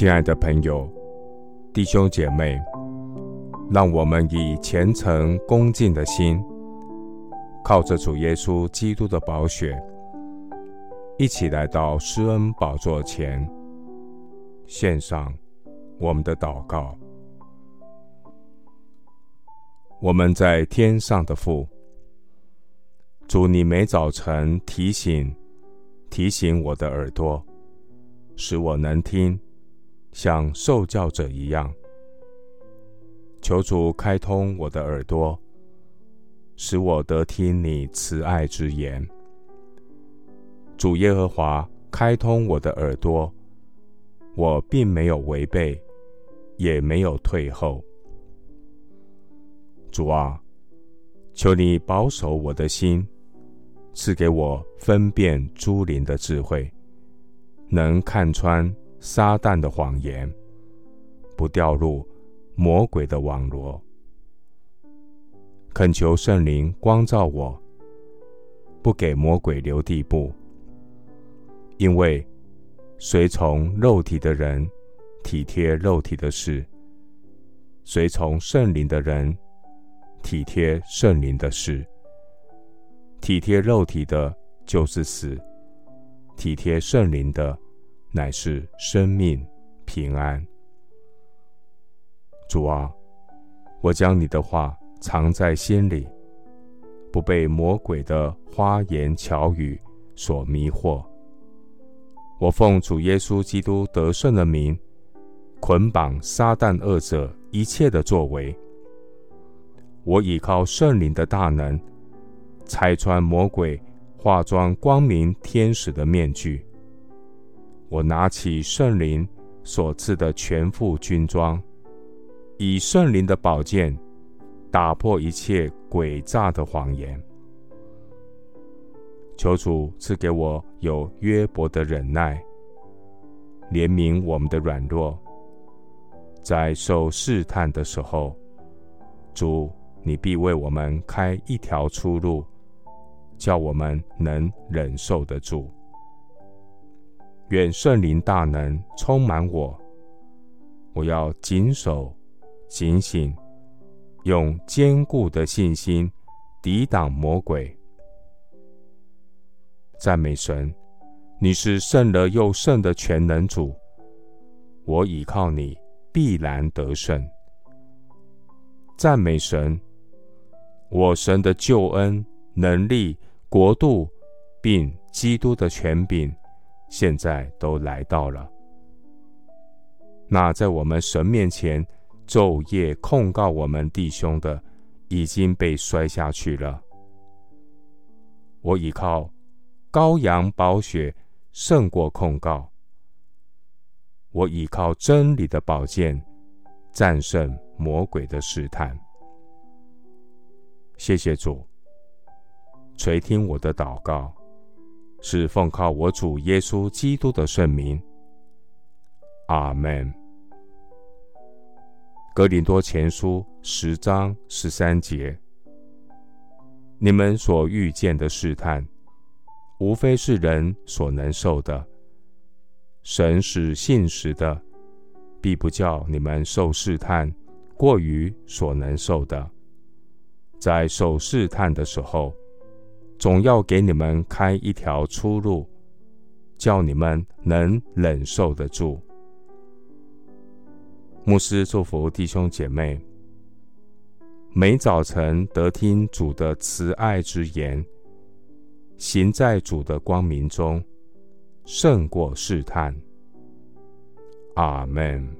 亲爱的朋友、弟兄姐妹，让我们以虔诚恭敬的心，靠着主耶稣基督的宝血，一起来到施恩宝座前，献上我们的祷告。我们在天上的父，主，你每早晨提醒、提醒我的耳朵，使我能听，像受教者一样。求主开通我的耳朵，使我得听你慈爱之言。主耶和华开通我的耳朵，我并没有违背，也没有退后。主啊，求你保守我的心，赐给我分辨诸灵的智慧，能看穿撒旦的谎言，不掉入魔鬼的网罗。恳求圣灵光照我，不给魔鬼留地步，因为随从肉体的人体贴肉体的事，随从圣灵的人。体贴圣灵的事，体贴肉体的，就是死；体贴圣灵的，乃是生命平安。主啊，我将你的话藏在心里，不被魔鬼的花言巧语所迷惑。我奉主耶稣基督得胜的名，捆绑撒旦恶者一切的作为。我倚靠圣灵的大能，拆穿魔鬼化妆光明天使的面具。我拿起圣灵所赐的全副军装，以圣灵的宝剑打破一切诡诈的谎言。求主赐给我有约伯的忍耐，怜悯我们的软弱，在受试探的时候，主。你必为我们开一条出路，叫我们能忍受得住。愿圣灵大能充满我，我要谨守、警醒，用坚固的信心抵挡魔鬼。赞美神，你是圣而又圣的全能主，我倚靠你，必然得胜。赞美神。我神的救恩、能力、国度，并基督的权柄，现在都来到了。那在我们神面前昼夜控告我们弟兄的，已经被摔下去了。我倚靠羔羊宝血，胜过控告。我倚靠真理的宝剑，战胜魔鬼的试探。谢谢主，垂听我的祷告，是奉靠我主耶稣基督的圣名。阿门。格林多前书十章十三节：你们所遇见的试探，无非是人所能受的。神是信实的，必不叫你们受试探过于所能受的。在受试探的时候，总要给你们开一条出路，叫你们能忍受得住。牧师祝福弟兄姐妹，每早晨得听主的慈爱之言，行在主的光明中，胜过试探。阿门。